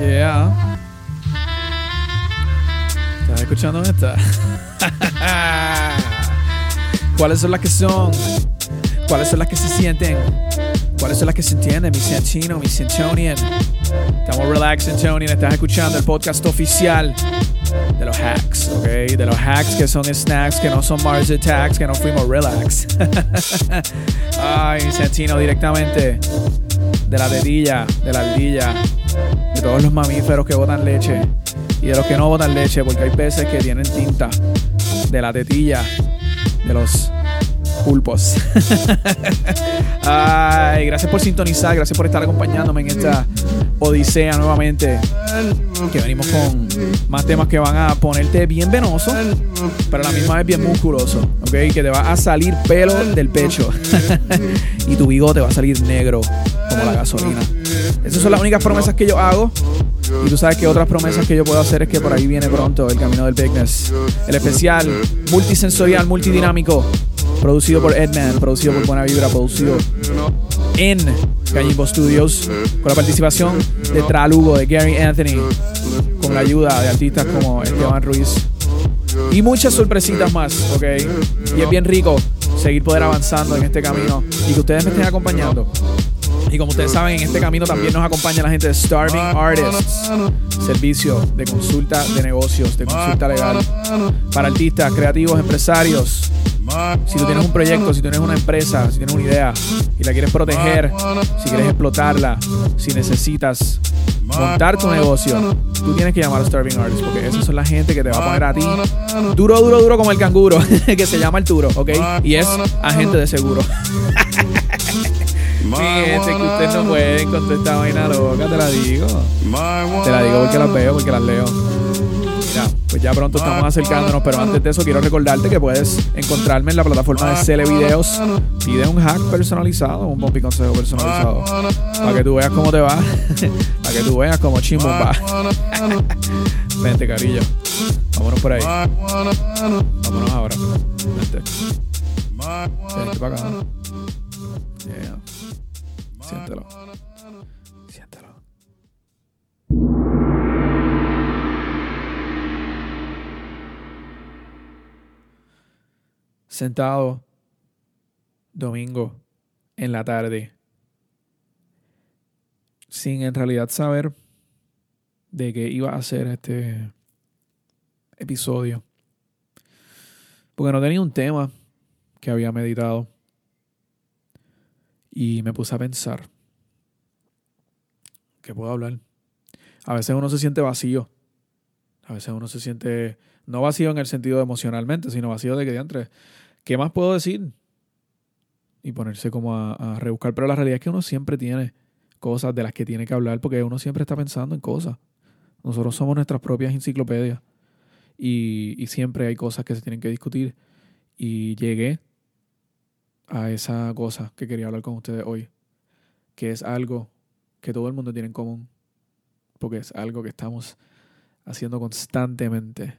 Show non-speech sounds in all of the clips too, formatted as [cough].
Yeah. ¿Estás escuchando esta? [laughs] ¿Cuáles son las que son? ¿Cuáles son las que se sienten? ¿Cuáles son las que se entienden? Mi Santino, mi Santonian. Estamos relax, Santonian. Estás escuchando el podcast oficial de los hacks, ¿ok? De los hacks que son snacks, que no son Mars Attacks, que no fuimos relax. [laughs] Ay, mi Santino, directamente de la tetilla, de la ardilla, de todos los mamíferos que botan leche y de los que no botan leche, porque hay peces que tienen tinta de la tetilla de los pulpos. [laughs] Ay, gracias por sintonizar, gracias por estar acompañándome en esta odisea nuevamente. Que venimos con más temas que van a ponerte bien venoso, pero a la misma vez bien musculoso, ¿ok? Que te va a salir pelo del pecho [laughs] y tu bigote va a salir negro como la gasolina. Esas son las únicas promesas que yo hago. Y tú sabes que otras promesas que yo puedo hacer es que por ahí viene pronto el camino del bigness. El especial multisensorial, multidinámico, producido por Edman, producido por Buena Vibra, producido en Gallimbo Studios, con la participación de Tralugo, de Gary Anthony, con la ayuda de artistas como Esteban Ruiz. Y muchas sorpresitas más, ¿ok? Y es bien rico seguir poder avanzando en este camino y que ustedes me estén acompañando. Y como ustedes saben, en este camino también nos acompaña la gente de Starving Artists, servicio de consulta de negocios, de consulta legal para artistas, creativos, empresarios. Si tú tienes un proyecto, si tienes una empresa, si tienes una idea y la quieres proteger, si quieres explotarla, si necesitas montar tu negocio, tú tienes que llamar a Starving Artists porque esas son la gente que te va a poner a ti duro, duro, duro como el canguro, [laughs] que se llama Arturo, ¿ok? Y es agente de seguro. [laughs] Mi gente, que ustedes no pueden con toda esta vaina loca, te la digo. Te la digo porque las veo, porque las leo. Mira, pues ya pronto estamos acercándonos, pero antes de eso quiero recordarte que puedes encontrarme en la plataforma de Cele Videos. Pide un hack personalizado, un bombi consejo personalizado. Para que tú veas cómo te va. [laughs] para que tú veas cómo chimbo va. [laughs] Vente, carillo. Vámonos por ahí. Vámonos ahora. Vente. Vente para acá. Yeah. Siéntelo. Siéntelo. Sentado domingo en la tarde, sin en realidad saber de qué iba a ser este episodio. Porque no tenía un tema que había meditado. Y me puse a pensar que puedo hablar. A veces uno se siente vacío. A veces uno se siente, no vacío en el sentido emocionalmente, sino vacío de que diantre, ¿qué más puedo decir? Y ponerse como a, a rebuscar. Pero la realidad es que uno siempre tiene cosas de las que tiene que hablar porque uno siempre está pensando en cosas. Nosotros somos nuestras propias enciclopedias. Y, y siempre hay cosas que se tienen que discutir. Y llegué a esa cosa que quería hablar con ustedes hoy, que es algo que todo el mundo tiene en común, porque es algo que estamos haciendo constantemente.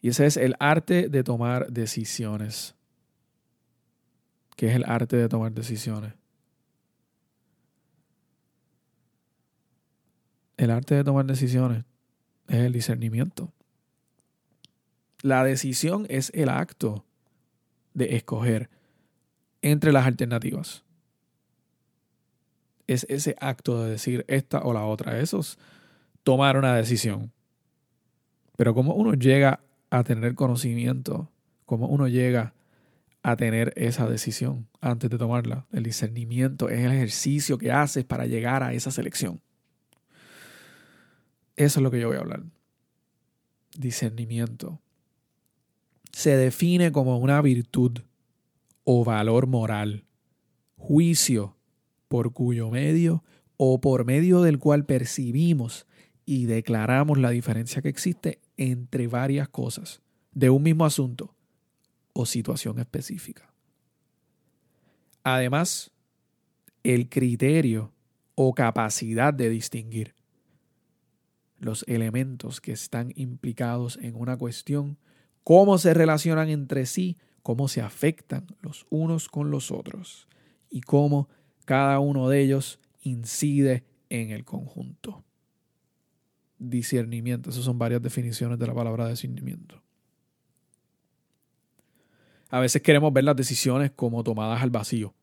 Y ese es el arte de tomar decisiones. ¿Qué es el arte de tomar decisiones? El arte de tomar decisiones es el discernimiento. La decisión es el acto de escoger entre las alternativas. Es ese acto de decir esta o la otra. Eso es tomar una decisión. Pero cómo uno llega a tener conocimiento, cómo uno llega a tener esa decisión antes de tomarla. El discernimiento es el ejercicio que haces para llegar a esa selección. Eso es lo que yo voy a hablar. Discernimiento. Se define como una virtud o valor moral, juicio por cuyo medio o por medio del cual percibimos y declaramos la diferencia que existe entre varias cosas de un mismo asunto o situación específica. Además, el criterio o capacidad de distinguir los elementos que están implicados en una cuestión, cómo se relacionan entre sí cómo se afectan los unos con los otros y cómo cada uno de ellos incide en el conjunto. Discernimiento, esas son varias definiciones de la palabra discernimiento. A veces queremos ver las decisiones como tomadas al vacío,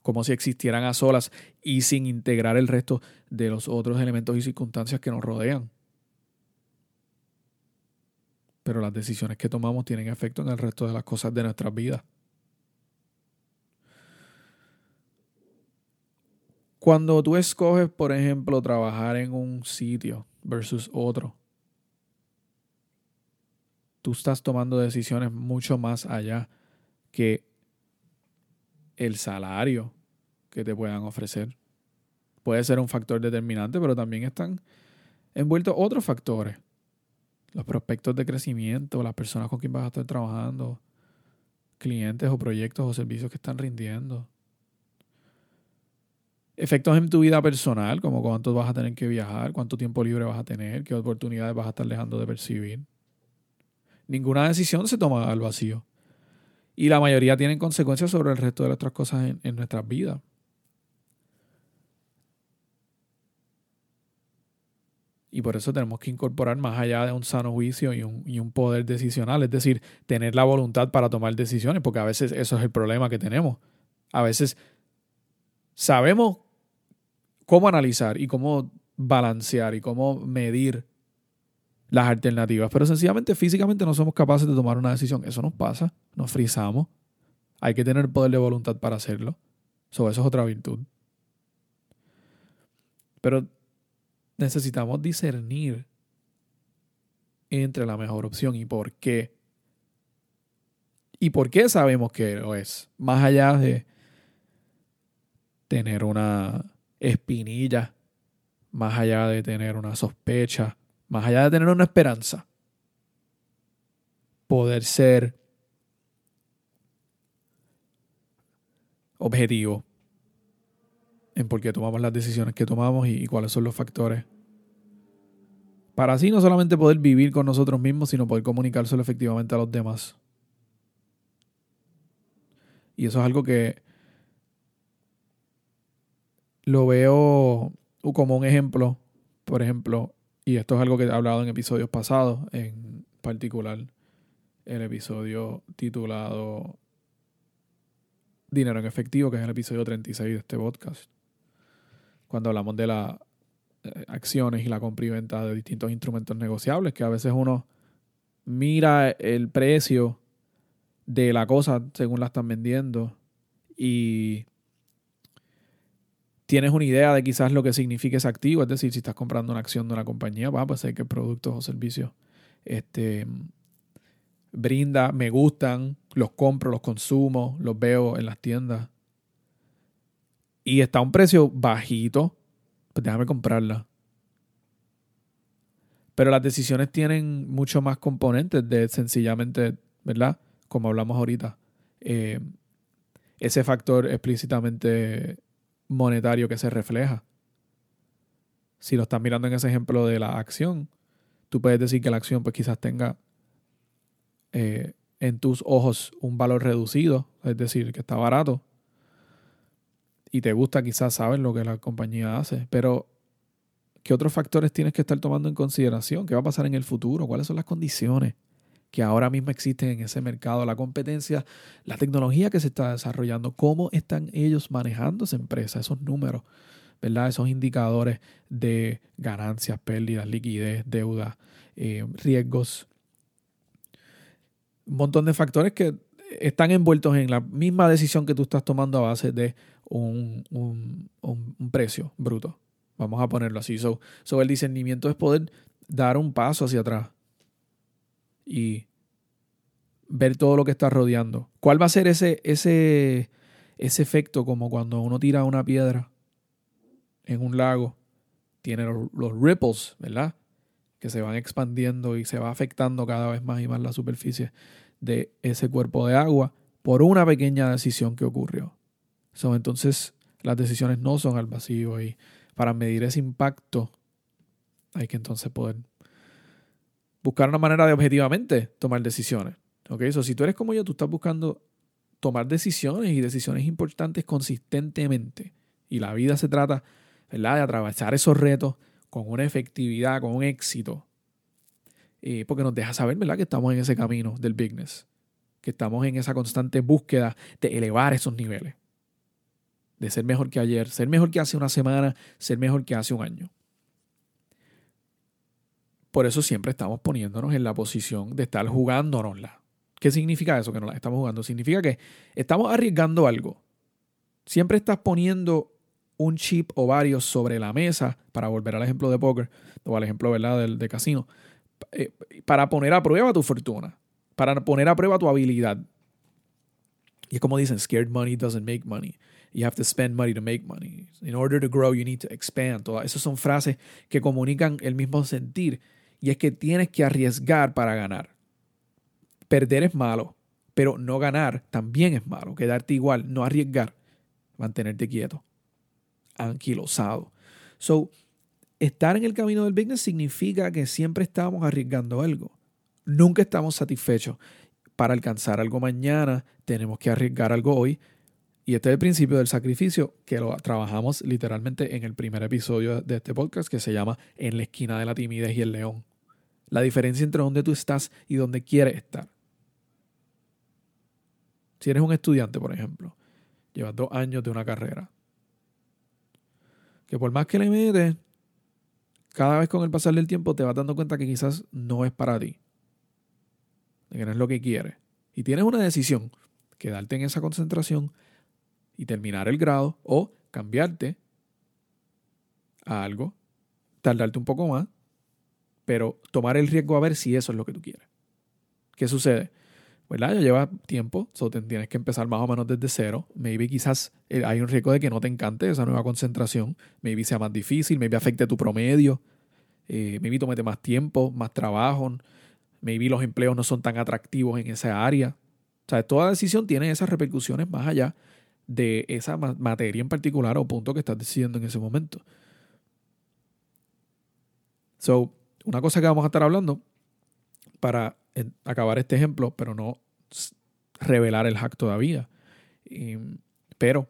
como si existieran a solas y sin integrar el resto de los otros elementos y circunstancias que nos rodean. Pero las decisiones que tomamos tienen efecto en el resto de las cosas de nuestras vidas. Cuando tú escoges, por ejemplo, trabajar en un sitio versus otro, tú estás tomando decisiones mucho más allá que el salario que te puedan ofrecer. Puede ser un factor determinante, pero también están envueltos otros factores. Los prospectos de crecimiento, las personas con quien vas a estar trabajando, clientes o proyectos o servicios que están rindiendo. Efectos en tu vida personal, como cuánto vas a tener que viajar, cuánto tiempo libre vas a tener, qué oportunidades vas a estar dejando de percibir. Ninguna decisión se toma al vacío. Y la mayoría tienen consecuencias sobre el resto de otras cosas en, nuestras vidas. Y por eso tenemos que incorporar más allá de un sano juicio y un, y un, poder decisional, es decir, tener la voluntad para tomar decisiones, porque a veces eso es el problema que tenemos. A veces sabemos cómo analizar y cómo balancear y cómo medir las alternativas, pero sencillamente físicamente no somos capaces de tomar una decisión. Eso nos pasa, nos frizamos. Hay que tener poder de voluntad para hacerlo. eso es otra virtud. Pero necesitamos discernir entre la mejor opción y por qué. ¿Y por qué sabemos que lo es? Más allá de tener una espinilla, más allá de tener una sospecha, más allá de tener una esperanza, poder ser objetivo en por qué tomamos las decisiones que tomamos y, cuáles son los factores. Para así no solamente poder vivir con nosotros mismos, sino poder comunicárselo efectivamente a los demás. Y eso es algo que lo veo como un ejemplo. Por ejemplo, y esto es algo que he hablado en episodios pasados, en particular el episodio titulado Dinero en efectivo, que es el episodio 36 de este podcast. Cuando hablamos de las eh, acciones y la compra y venta de distintos instrumentos negociables, que a veces uno mira el precio de la cosa según la están vendiendo y tienes una idea de quizás lo que significa ese activo, es decir, si estás comprando una acción de una compañía, va, pues sé qué productos o servicios este, brinda, me gustan, los compro, los consumo, los veo en las tiendas. Y está a un precio bajito, pues déjame comprarla. Pero las decisiones tienen mucho más componentes de sencillamente, ¿verdad? Como hablamos ahorita. Eh, ese factor explícitamente monetario que se refleja. Si lo estás mirando en ese ejemplo de la acción, tú puedes decir que la acción pues quizás tenga eh, en tus ojos un valor reducido, es decir, que está barato. Y te gusta quizás saber lo que la compañía hace, pero ¿qué otros factores tienes que estar tomando en consideración? ¿Qué va a pasar en el futuro? ¿Cuáles son las condiciones? que ahora mismo existen en ese mercado, la competencia, la tecnología que se está desarrollando, cómo están ellos manejando esa empresa, esos números, ¿verdad? Esos indicadores de ganancias, pérdidas, liquidez, deuda, eh, riesgos. Un montón de factores que están envueltos en la misma decisión que tú estás tomando a base de un, un, precio bruto. Vamos a ponerlo así. So, el discernimiento es poder dar un paso hacia atrás y ver todo lo que está rodeando. ¿Cuál va a ser ese, ese, ese efecto como cuando uno tira una piedra en un lago? Tiene los, los, ripples, ¿verdad? Que se van expandiendo y se va afectando cada vez más y más la superficie de ese cuerpo de agua por una pequeña decisión que ocurrió. Entonces, las decisiones no son al vacío y para medir ese impacto hay que entonces poder buscar una manera de objetivamente tomar decisiones. ¿Ok? So, si tú eres como yo, tú estás buscando tomar decisiones y decisiones importantes consistentemente, Y la vida se trata, de atravesar esos retos con una efectividad, con un éxito. Eh, porque nos deja saber, ¿verdad?, que estamos en ese camino del business. Que estamos en esa constante búsqueda de elevar esos niveles. De ser mejor que ayer, ser mejor que hace una semana, ser mejor que hace un año. Por eso siempre estamos poniéndonos en la posición de estar jugándonosla. ¿Qué significa eso que no la estamos jugando? Significa que estamos arriesgando algo. Siempre estás poniendo un chip o varios sobre la mesa, para volver al ejemplo de póker o al ejemplo ¿verdad? Del, de casino, eh, para poner a prueba tu fortuna, para poner a prueba tu habilidad. Y es como dicen, scared money doesn't make money. You have to spend money to make money. In order to grow, you need to expand. Todas esas son frases que comunican el mismo sentir. Y es que tienes que arriesgar para ganar. Perder es malo, pero no ganar también es malo. Quedarte igual, no arriesgar, mantenerte quieto, anquilosado. So, estar en el camino del business significa que siempre estamos arriesgando algo. Nunca estamos satisfechos. Para alcanzar algo mañana, tenemos que arriesgar algo hoy. Y este es el principio del sacrificio que lo trabajamos literalmente en el primer episodio de este podcast que se llama En la esquina de la timidez y el león. La diferencia entre dónde tú estás y dónde quieres estar. Si eres un estudiante, por ejemplo, llevas dos años de una carrera, que por más que le metes, cada vez con el pasar del tiempo te vas dando cuenta que quizás no es para ti, de que no es lo que quieres. Y tienes una decisión, quedarte en esa concentración y terminar el grado o cambiarte a algo, tardarte un poco más, pero tomar el riesgo a ver si eso es lo que tú quieres. ¿Qué sucede? ¿verdad? Ya lleva tiempo, so tienes que empezar más o menos desde cero. Maybe quizás eh, hay un riesgo de que no te encante esa nueva concentración. Maybe sea más difícil, maybe afecte tu promedio. Eh, maybe tomete más tiempo, más trabajo. Maybe los empleos no son tan atractivos en esa área. O sea, toda decisión tiene esas repercusiones más allá de esa materia en particular o punto que estás decidiendo en ese momento. So, una cosa que vamos a estar hablando para acabar este ejemplo, pero no revelar el hack todavía. pero,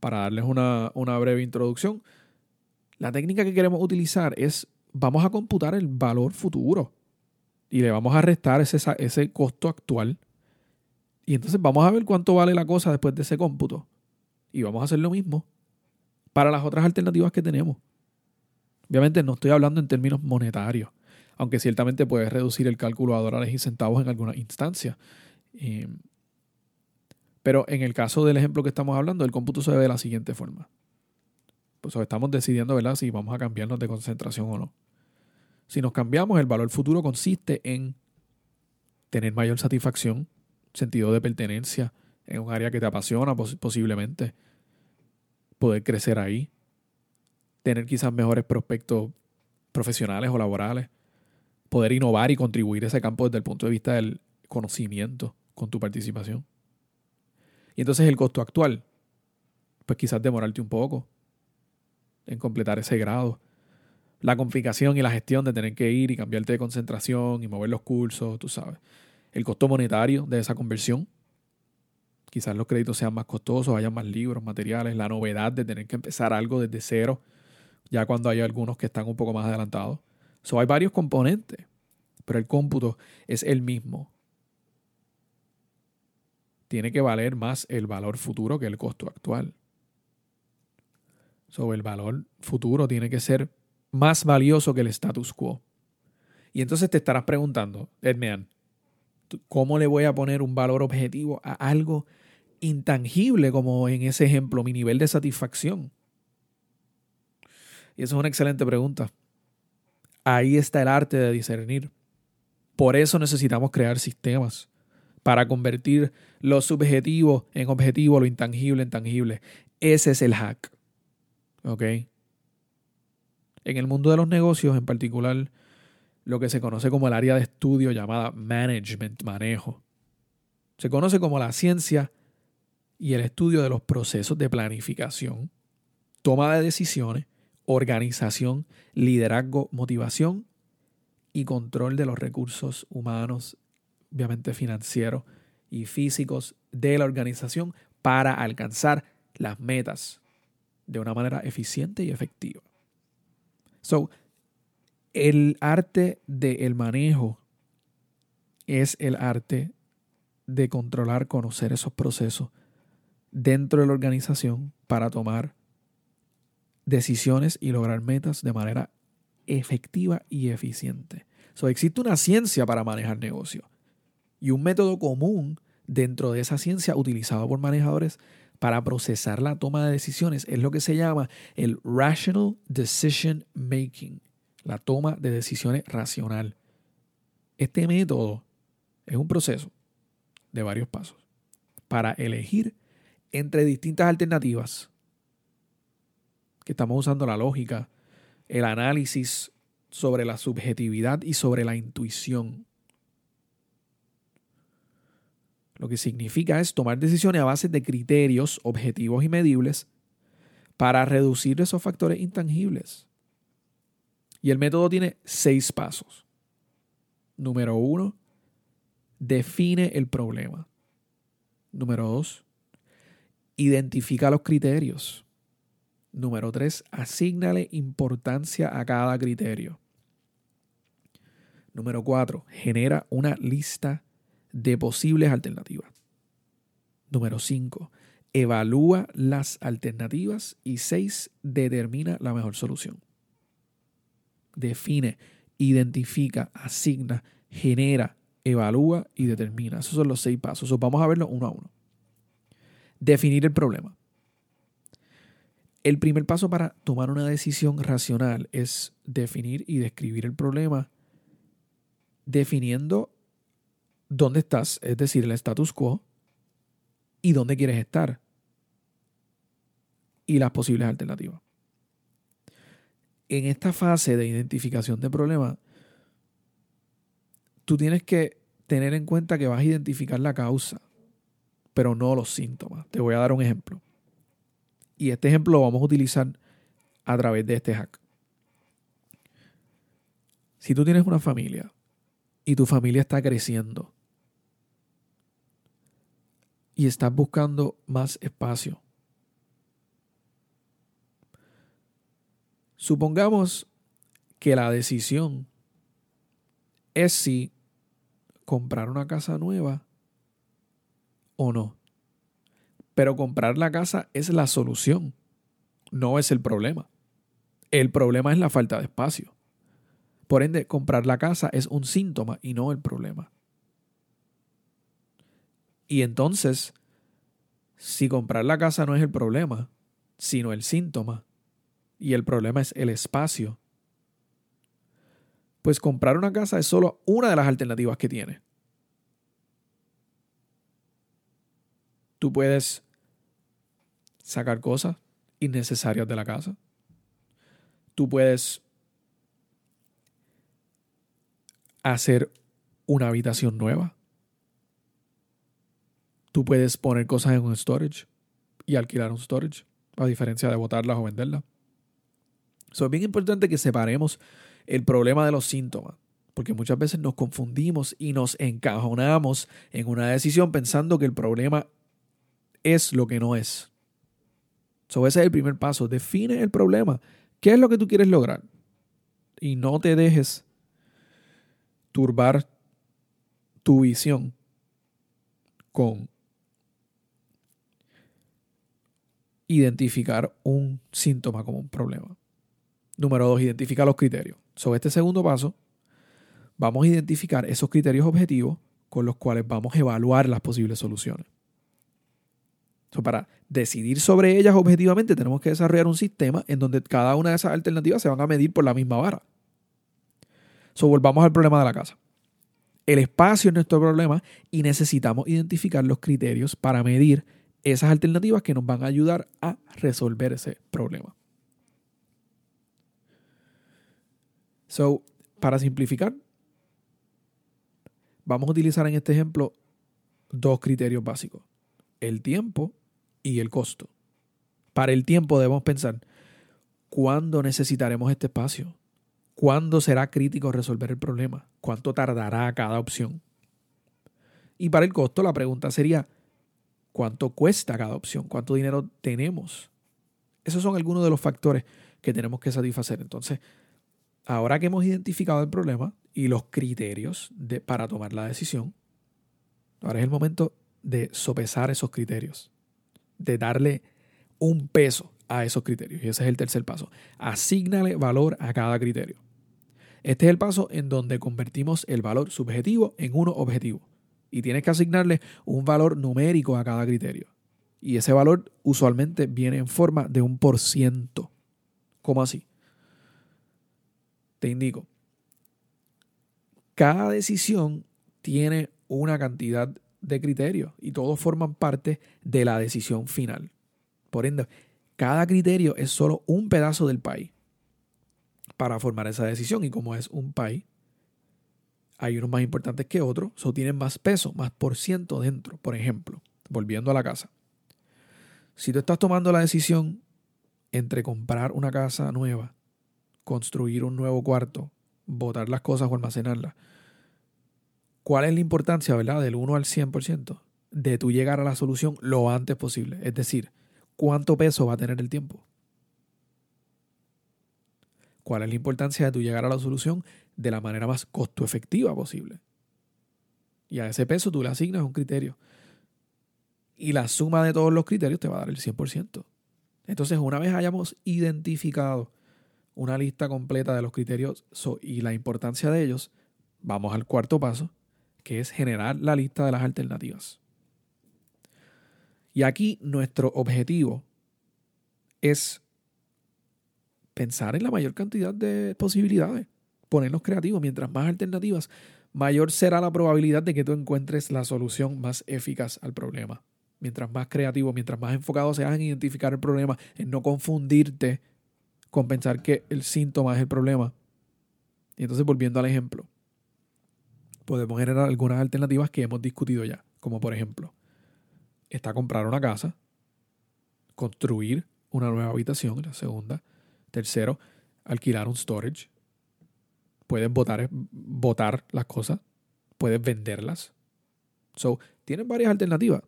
para darles una, breve introducción, la técnica que queremos utilizar es, vamos a computar el valor futuro y le vamos a restar ese, ese costo actual. Y entonces vamos a ver cuánto vale la cosa después de ese cómputo. Y vamos a hacer lo mismo para las otras alternativas que tenemos. Obviamente no estoy hablando en términos monetarios aunque ciertamente puedes reducir el cálculo a dólares y centavos en alguna instancia. Eh, pero en el caso del ejemplo que estamos hablando, el cómputo se ve de la siguiente forma. Pues estamos decidiendo, ¿verdad?, si vamos a cambiarnos de concentración o no. Si nos cambiamos, el valor futuro consiste en tener mayor satisfacción, sentido de pertenencia en un área que te apasiona posiblemente, poder crecer ahí, tener quizás mejores prospectos profesionales o laborales, poder innovar y contribuir a ese campo desde el punto de vista del conocimiento con tu participación. Y entonces el costo actual, pues quizás demorarte un poco en completar ese grado. La complicación y la gestión de tener que ir y cambiarte de concentración y mover los cursos, tú sabes. El costo monetario de esa conversión. Quizás los créditos sean más costosos, haya más libros, materiales, la novedad de tener que empezar algo desde cero, ya cuando hay algunos que están un poco más adelantados. So, hay varios componentes, pero el cómputo es el mismo. Tiene que valer más el valor futuro que el costo actual. So, el valor futuro tiene que ser más valioso que el status quo. Y entonces te estarás preguntando, Edmean, ¿cómo le voy a poner un valor objetivo a algo intangible como en ese ejemplo, mi nivel de satisfacción? Y esa es una excelente pregunta. Ahí está el arte de discernir. Por eso necesitamos crear sistemas para convertir lo subjetivo en objetivo, lo intangible en tangible. Ese es el hack. ¿Ok? En el mundo de los negocios, en particular, lo que se conoce como el área de estudio llamada management, manejo. Se conoce como la ciencia y el estudio de los procesos de planificación, toma de decisiones organización, liderazgo, motivación y control de los recursos humanos, obviamente financieros y físicos de la organización para alcanzar las metas de una manera eficiente y efectiva. So, el arte del manejo es el arte de controlar, conocer esos procesos dentro de la organización para tomar decisiones y lograr metas de manera efectiva y eficiente. So, existe una ciencia para manejar negocios y un método común dentro de esa ciencia utilizado por manejadores para procesar la toma de decisiones es lo que se llama el Rational Decision Making, la toma de decisiones racional. Este método es un proceso de varios pasos para elegir entre distintas alternativas que estamos usando la lógica, el análisis sobre la subjetividad y sobre la intuición. Lo que significa es tomar decisiones a base de criterios objetivos y medibles para reducir esos factores intangibles. Y el método tiene seis pasos. Número uno, define el problema. Número dos, identifica los criterios. Número tres, asígnale importancia a cada criterio. Número cuatro, genera una lista de posibles alternativas. Número 5. Evalúa las alternativas. Y 6. Determina la mejor solución. Define, identifica, asigna, genera, evalúa y determina. Esos son los seis pasos. vamos a verlo uno a uno. Definir el problema. El primer paso para tomar una decisión racional es definir y describir el problema, definiendo dónde estás, es decir, el status quo, y dónde quieres estar, y las posibles alternativas. En esta fase de identificación de problemas, tú tienes que tener en cuenta que vas a identificar la causa, pero no los síntomas. Te voy a dar un ejemplo. Y este ejemplo lo vamos a utilizar a través de este hack. Si tú tienes una familia y tu familia está creciendo y estás buscando más espacio. Supongamos que la decisión es si comprar una casa nueva o no. Pero comprar la casa es la solución, no es el problema. El problema es la falta de espacio. Por ende, comprar la casa es un síntoma y no el problema. Y entonces, si comprar la casa no es el problema, sino el síntoma, y el problema es el espacio, pues comprar una casa es solo una de las alternativas que tiene. Tú puedes sacar cosas innecesarias de la casa. Tú puedes hacer una habitación nueva. Tú puedes poner cosas en un storage y alquilar un storage, a diferencia de botarlas o venderlas. Es bien importante que separemos el problema de los síntomas, porque muchas veces nos confundimos y nos encajonamos en una decisión pensando que el problema es lo que no es. So, ese es el primer paso. Define el problema. ¿Qué es lo que tú quieres lograr? Y no te dejes turbar tu visión con identificar un síntoma como un problema. Número dos, identifica los criterios. Sobre este segundo paso, vamos a identificar esos criterios objetivos con los cuales vamos a evaluar las posibles soluciones. para decidir sobre ellas objetivamente tenemos que desarrollar un sistema en donde cada una de esas alternativas se van a medir por la misma vara. So, volvamos al problema de la casa. El espacio es nuestro problema y necesitamos identificar los criterios para medir esas alternativas que nos van a ayudar a resolver ese problema. So, para simplificar, vamos a utilizar en este ejemplo dos criterios básicos, el tiempo y el costo. Para el tiempo debemos pensar, ¿cuándo necesitaremos este espacio? ¿Cuándo será crítico resolver el problema? ¿Cuánto tardará cada opción? Y para el costo la pregunta sería, cuánto cuesta cada opción, cuánto dinero tenemos esos son algunos de los factores que tenemos que satisfacer. Entonces, ahora que hemos identificado el problema y los criterios para tomar la decisión, ahora es el momento de sopesar esos criterios, de darle un peso a esos criterios. Y ese es el tercer paso. Asígnale valor a cada criterio. Este es el paso en donde convertimos el valor subjetivo en uno objetivo. Y tienes que asignarle un valor numérico a cada criterio. Y ese valor usualmente viene en forma de un por ciento. ¿Cómo así? Te indico. Cada decisión tiene una cantidad de criterios y todos forman parte de la decisión final. Por ende, cada criterio es solo un pedazo del país para formar esa decisión. Y como es un país, hay unos más importantes que otros, o tienen más peso, más por ciento dentro. Por ejemplo, volviendo a la casa. Si tú estás tomando la decisión entre comprar una casa nueva, construir un nuevo cuarto, botar las cosas o almacenarlas, ¿cuál es la importancia, verdad, del 1 al 100%? De tú llegar a la solución lo antes posible. Es decir, ¿cuánto peso va a tener el tiempo? ¿Cuál es la importancia de tú llegar a la solución de la manera más costo efectiva posible? Y a ese peso tú le asignas un criterio. Y la suma de todos los criterios te va a dar el 100%. Entonces, una vez hayamos identificado una lista completa de los criterios y la importancia de ellos, vamos al cuarto paso, que es generar la lista de las alternativas. Y aquí nuestro objetivo es pensar en la mayor cantidad de posibilidades, ponernos creativos. Mientras más alternativas, mayor será la probabilidad de que tú encuentres la solución más eficaz al problema. Mientras más creativo, mientras más enfocado seas en identificar el problema, en no confundirte con pensar que el síntoma es el problema. Y entonces, volviendo al ejemplo, podemos generar algunas alternativas que hemos discutido ya, como por ejemplo, está comprar una casa, construir una nueva habitación, la segunda, Tercero, alquilar un storage. Puedes botar, botar las cosas. Puedes venderlas. So, tienen varias alternativas.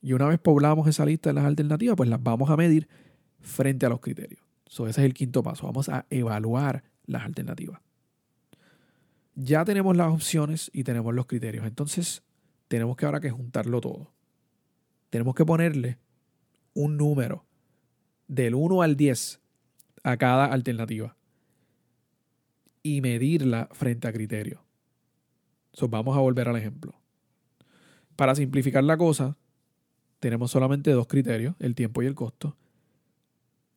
Y una vez poblamos esa lista de las alternativas, pues las vamos a medir frente a los criterios. So, ese es el quinto paso. Vamos a evaluar las alternativas. Ya tenemos las opciones y tenemos los criterios. Entonces, tenemos que ahora que juntarlo todo. Tenemos que ponerle un número del 1 al 10 a cada alternativa y medirla frente a criterios. vamos a volver al ejemplo. Para simplificar la cosa, tenemos solamente dos criterios, el tiempo y el costo.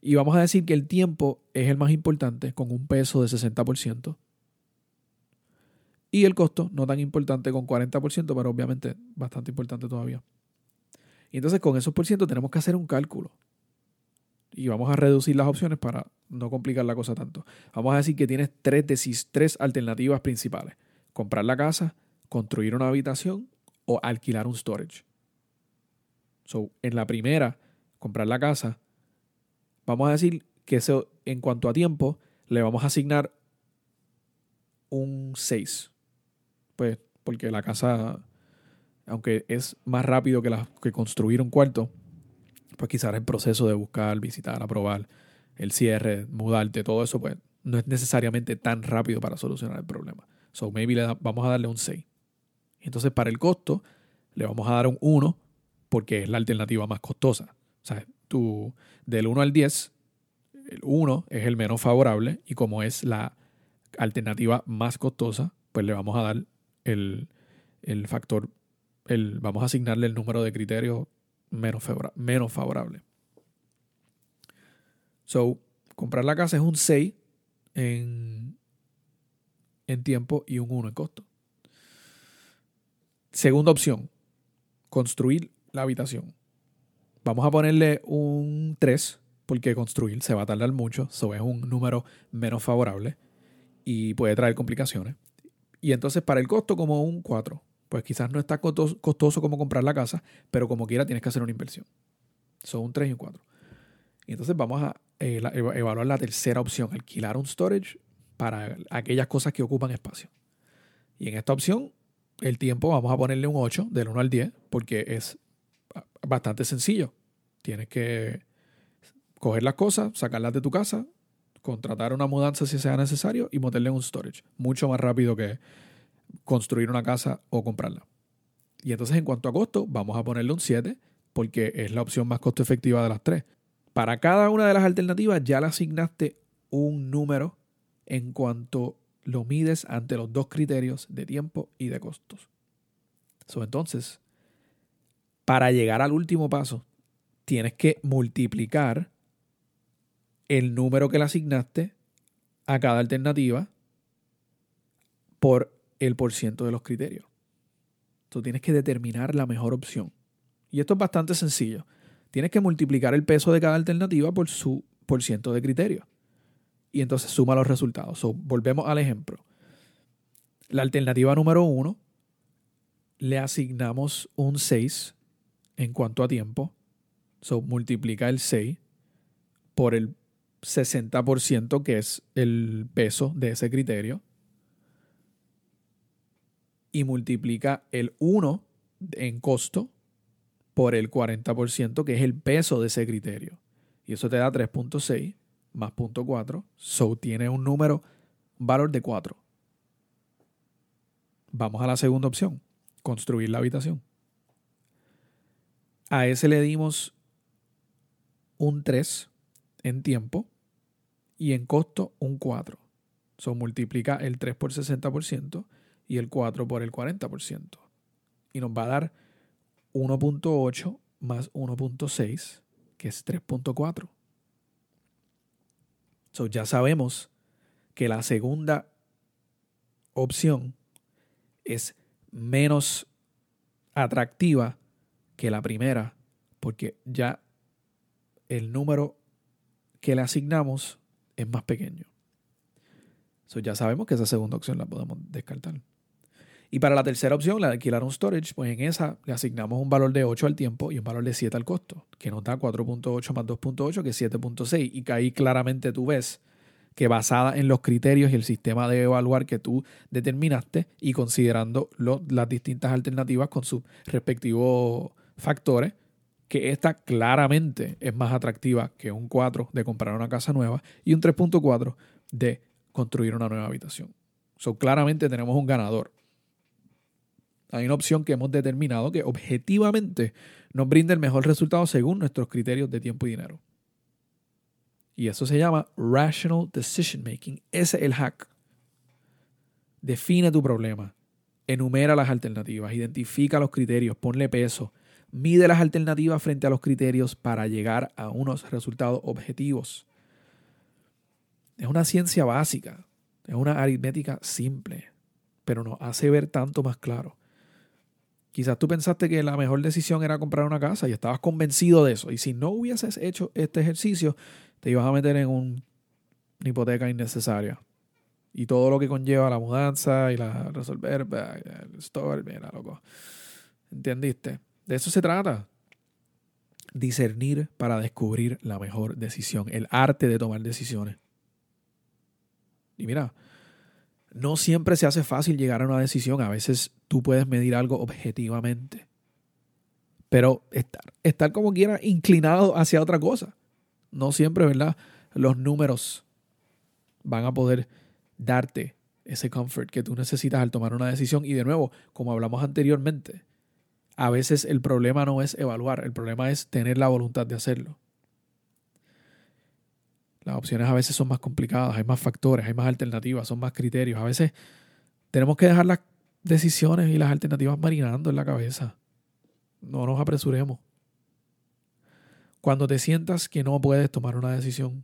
Y vamos a decir que el tiempo es el más importante, con un peso de 60%. Y el costo, no tan importante, con 40%, pero obviamente bastante importante todavía. Y entonces con esos por ciento tenemos que hacer un cálculo y vamos a reducir las opciones para no complicar la cosa tanto. Vamos a decir que tienes tres, tres alternativas principales. Comprar la casa, construir una habitación o alquilar un storage. So, en la primera, comprar la casa, vamos a decir que eso, en cuanto a tiempo, le vamos a asignar un 6. Pues, porque la casa, aunque es más rápido que, la, que construir un cuarto, pues quizás el proceso de buscar, visitar, aprobar, el cierre, mudarte, todo eso, pues no es necesariamente tan rápido para solucionar el problema. So maybe le vamos a darle un 6. Entonces para el costo le vamos a dar un 1 porque es la alternativa más costosa. O sea, del 1 al 10, el 1 es el menos favorable y como es la alternativa más costosa, pues le vamos a dar el, el factor, el, vamos a asignarle el número de criterios menos, menos favorable. So, comprar la casa es un 6 en, en tiempo y un 1 en costo. Segunda opción, construir la habitación. Vamos a ponerle un 3 porque construir se va a tardar mucho, eso es un número menos favorable y puede traer complicaciones. Y entonces para el costo como un 4 pues quizás no está costoso como comprar la casa, pero como quiera tienes que hacer una inversión. Son un 3 y un 4. Y entonces vamos a eh, evaluar la tercera opción, alquilar un storage para aquellas cosas que ocupan espacio. Y en esta opción, el tiempo vamos a ponerle un 8 del 1 al 10 porque es bastante sencillo. Tienes que coger las cosas, sacarlas de tu casa, contratar una mudanza si sea necesario y meterle un storage. Mucho más rápido que construir una casa o comprarla. Y entonces en cuanto a costo, vamos a ponerle un 7 porque es la opción más costo efectiva de las tres. Para cada una de las alternativas ya le asignaste un número en cuanto lo mides ante los dos criterios de tiempo y de costos. entonces, para llegar al último paso, tienes que multiplicar el número que le asignaste a cada alternativa por el porciento de los criterios. Tú tienes que determinar la mejor opción. Y esto es bastante sencillo. Tienes que multiplicar el peso de cada alternativa por su porciento de criterio. Y entonces suma los resultados. volvemos al ejemplo. La alternativa número uno le asignamos un 6 en cuanto a tiempo. So, multiplica el 6 por el 60% que es el peso de ese criterio. Y multiplica el 1 en costo por el 40%, que es el peso de ese criterio. Y eso te da 3.6 más 0.4. So tiene un número, un valor de 4. Vamos a la segunda opción, construir la habitación. A ese le dimos un 3 en tiempo y en costo un 4. So multiplica el 3 por 60% y el 4 por el 40%. Y nos va a dar 1.8 más 1.6, que es 3.4. So, ya sabemos que la segunda opción es menos atractiva que la primera, porque ya el número que le asignamos es más pequeño. So, ya sabemos que esa segunda opción la podemos descartar. Y para la tercera opción, la de alquilar un storage, pues en esa le asignamos un valor de 8 al tiempo y un valor de 7 al costo, que nos da 4.8 más 2.8, que es 7.6. Y que ahí claramente tú ves que basada en los criterios y el sistema de evaluar que tú determinaste y considerando las distintas alternativas con sus respectivos factores, que esta claramente es más atractiva que un 4 de comprar una casa nueva y un 3.4 de construir una nueva habitación. So, claramente tenemos un ganador. Hay una opción que hemos determinado que objetivamente nos brinda el mejor resultado según nuestros criterios de tiempo y dinero. Y eso se llama Rational Decision Making. Ese es el hack. Define tu problema. Enumera las alternativas. Identifica los criterios. Ponle peso. Mide las alternativas frente a los criterios para llegar a unos resultados objetivos. Es una ciencia básica. Es una aritmética simple. Pero nos hace ver tanto más claro. Quizás tú pensaste que la mejor decisión era comprar una casa y estabas convencido de eso. Y si no hubieses hecho este ejercicio, te ibas a meter en una hipoteca innecesaria. Y todo lo que conlleva la mudanza y la resolver, el store, mira, loco. ¿Entendiste? De eso se trata. Discernir para descubrir la mejor decisión. El arte de tomar decisiones. Y mira, no siempre se hace fácil llegar a una decisión. A veces tú puedes medir algo objetivamente. Pero estar, estar como quiera inclinado hacia otra cosa. No siempre, ¿verdad? Los números van a poder darte ese comfort que tú necesitas al tomar una decisión. Y de nuevo, como hablamos anteriormente, a veces el problema no es evaluar, el problema es tener la voluntad de hacerlo. Las opciones a veces son más complicadas, hay más factores, hay más alternativas, son más criterios. A veces tenemos que dejar las decisiones y las alternativas marinando en la cabeza. No nos apresuremos. Cuando te sientas que no puedes tomar una decisión,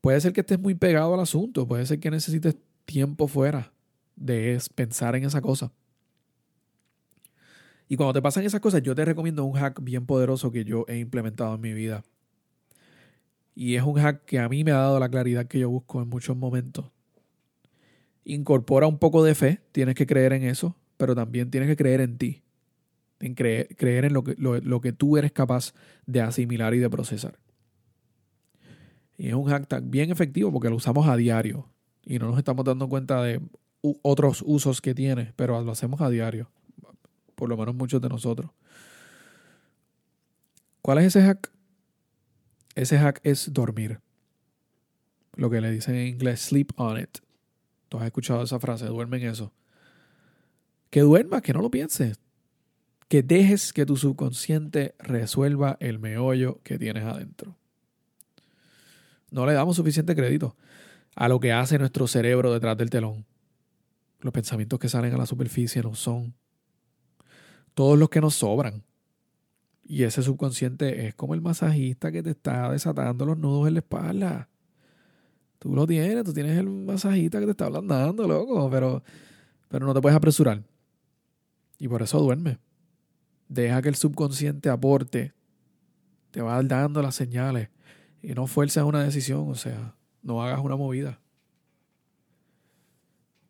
puede ser que estés muy pegado al asunto, puede ser que necesites tiempo fuera de pensar en esa cosa. Y cuando te pasan esas cosas, yo te recomiendo un hack bien poderoso que yo he implementado en mi vida. Y es un hack que a mí me ha dado la claridad que yo busco en muchos momentos. Incorpora un poco de fe, tienes que creer en eso, pero también tienes que creer en ti, en creer, en lo que, lo, que tú eres capaz de asimilar y de procesar. Y es un hack bien efectivo porque lo usamos a diario y no nos estamos dando cuenta de otros usos que tiene, pero lo hacemos a diario, por lo menos muchos de nosotros. ¿Cuál es ese hack? Ese hack es dormir. Lo que le dicen en inglés, sleep on it. Tú has escuchado esa frase, duerme en eso. Que duermas, que no lo pienses. Que dejes que tu subconsciente resuelva el meollo que tienes adentro. No le damos suficiente crédito a lo que hace nuestro cerebro detrás del telón. Los pensamientos que salen a la superficie no son todos los que nos sobran. Y ese subconsciente es como el masajista que te está desatando los nudos en la espalda. Tú lo tienes, tú tienes el masajista que te está ablandando, loco, pero, pero no te puedes apresurar. Y por eso duerme. Deja que el subconsciente aporte. Te va dando las señales. Y no fuerces una decisión, o sea, no hagas una movida.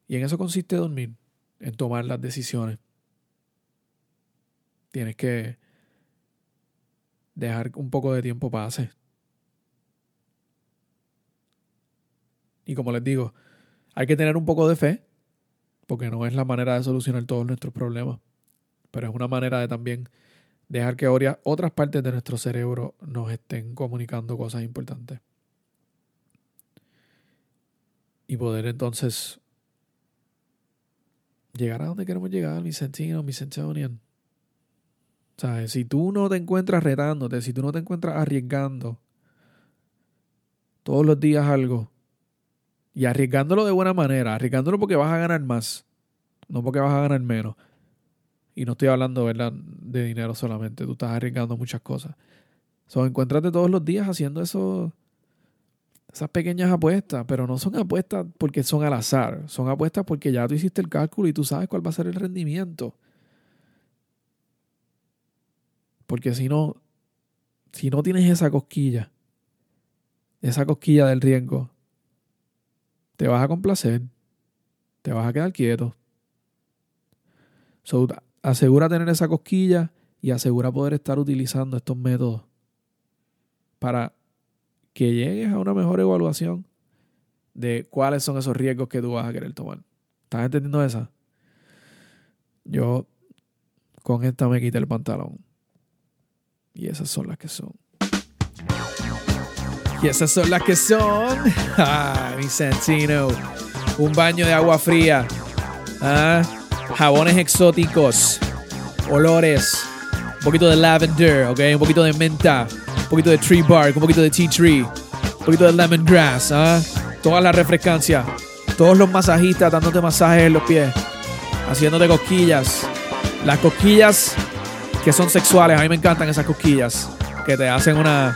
Y en eso consiste dormir, en tomar las decisiones. Tienes que dejar un poco de tiempo pase. Y como les digo, hay que tener un poco de fe, porque no es la manera de solucionar todos nuestros problemas, pero es una manera de también dejar que otras partes de nuestro cerebro nos estén comunicando cosas importantes. Y poder entonces llegar a donde queremos llegar, mi sentino, mi sentonian. Si tú no te encuentras retándote, si tú no te encuentras arriesgando todos los días algo, y arriesgándolo de buena manera, arriesgándolo porque vas a ganar más, no porque vas a ganar menos. Y no estoy hablando de dinero solamente, tú estás arriesgando muchas cosas. So, encuéntrate todos los días haciendo eso, esas pequeñas apuestas, pero no son apuestas porque son al azar, son apuestas porque ya tú hiciste el cálculo y tú sabes cuál va a ser el rendimiento. Porque si no, si no tienes esa cosquilla, esa cosquilla del riesgo, te vas a complacer, te vas a quedar quieto. Asegura tener esa cosquilla y asegura poder estar utilizando estos métodos para que llegues a una mejor evaluación de cuáles son esos riesgos que tú vas a querer tomar. ¿Estás entendiendo esa? Yo con esta me quité el pantalón. Y esas son las que son. Y esas son las que son. [laughs] Ah, mi Santino. Un baño de agua fría. Ah, jabones exóticos. Olores. Un poquito de lavender, ¿ok? Un poquito de menta. Un poquito de tree bark. Un poquito de tea tree. Un poquito de lemongrass. ¿ah? Toda la refrescancia. Todos los masajistas dándote masajes en los pies. Haciéndote cosquillas. Las cosquillas que son sexuales. A mí me encantan esas cosquillas. Que te hacen una.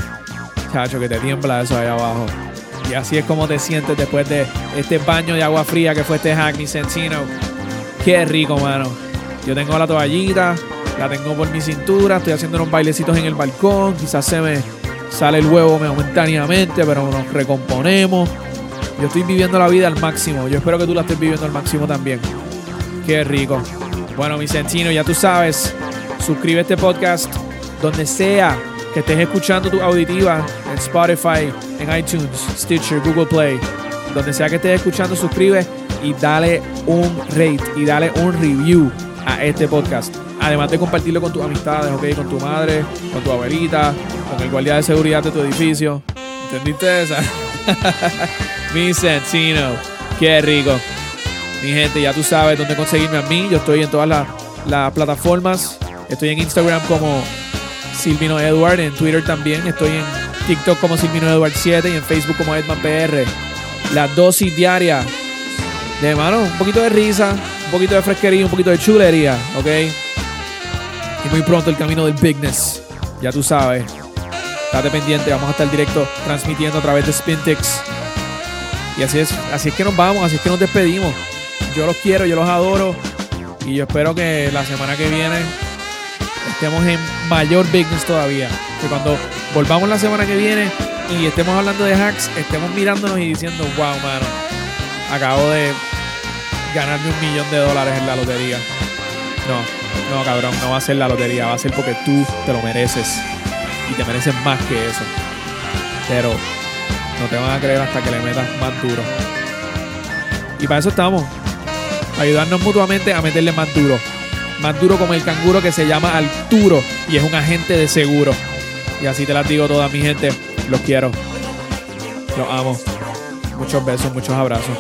Chacho, que te tiembla eso ahí abajo. Y así es como te sientes después de este baño de agua fría que fue este Hackney Centino. Qué rico, mano. Yo tengo la toallita, la tengo por mi cintura, estoy haciendo unos bailecitos en el balcón. Quizás se me sale el huevo momentáneamente, pero nos recomponemos. Yo estoy viviendo la vida al máximo. Yo espero que tú la estés viviendo al máximo también. Qué rico. Bueno, mi Centino, ya tú sabes. Suscribe este podcast donde sea que estés escuchando tu auditiva en Spotify, en iTunes, Stitcher, Google Play. Donde sea que estés escuchando, suscribe y dale un rate y dale un review a este podcast. Además de compartirlo con tus amistades, ¿ok? Con tu madre, con tu abuelita, con el guardia de seguridad de tu edificio. ¿Entendiste esa? [laughs] Mi Santino. Qué rico. Mi gente, ya tú sabes dónde conseguirme a mí. Yo estoy en todas las plataformas. Estoy en Instagram como Silvino Edward, en Twitter también. Estoy en TikTok como Silvino Edward 7 y en Facebook como Edman PR. La dosis diaria de mano, un poquito de risa, un poquito de fresquería, un poquito de chulería, ¿ok? Y muy pronto el camino del bigness. Ya tú sabes. Estate pendiente, vamos a estar directo transmitiendo a través de Spintex. Y así es, así es que nos vamos, así es que nos despedimos. Yo los quiero, yo los adoro. Y yo espero que la semana que viene estemos en mayor business todavía. Que cuando volvamos la semana que viene y estemos hablando de hacks, estemos mirándonos y diciendo, wow, mano, acabo de ganarme un millón de dólares en la lotería. No, no, cabrón, no va a ser la lotería, va a ser porque tú te lo mereces. Y te mereces más que eso. Pero no te van a creer hasta que le metas más duro. Y para eso estamos. Ayudarnos mutuamente a meterle más duro. Más duro como el canguro que se llama Arturo y es un agente de seguro. Y así te las digo toda mi gente. Los quiero. Los amo. Muchos besos, muchos abrazos.